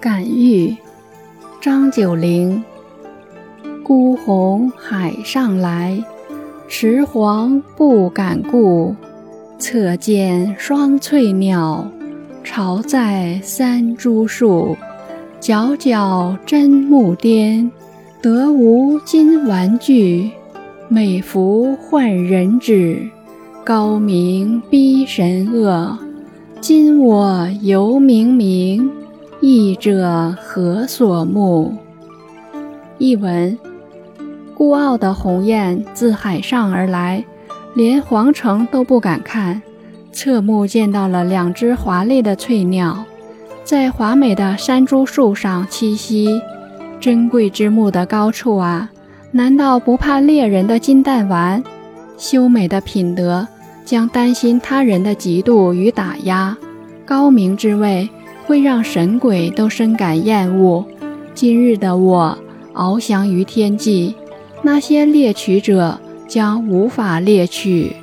感遇，张九龄。孤鸿海上来，池黄不敢顾。侧见双翠鸟，巢在三株树。皎皎真木颠，得无金玩具？美服换人指，高明逼神恶。今我犹明明。译者何所慕？译文：孤傲的鸿雁自海上而来，连皇城都不敢看，侧目见到了两只华丽的翠鸟，在华美的山株树上栖息。珍贵之木的高处啊，难道不怕猎人的金弹丸？修美的品德将担心他人的嫉妒与打压，高明之位。会让神鬼都深感厌恶。今日的我翱翔于天际，那些猎取者将无法猎取。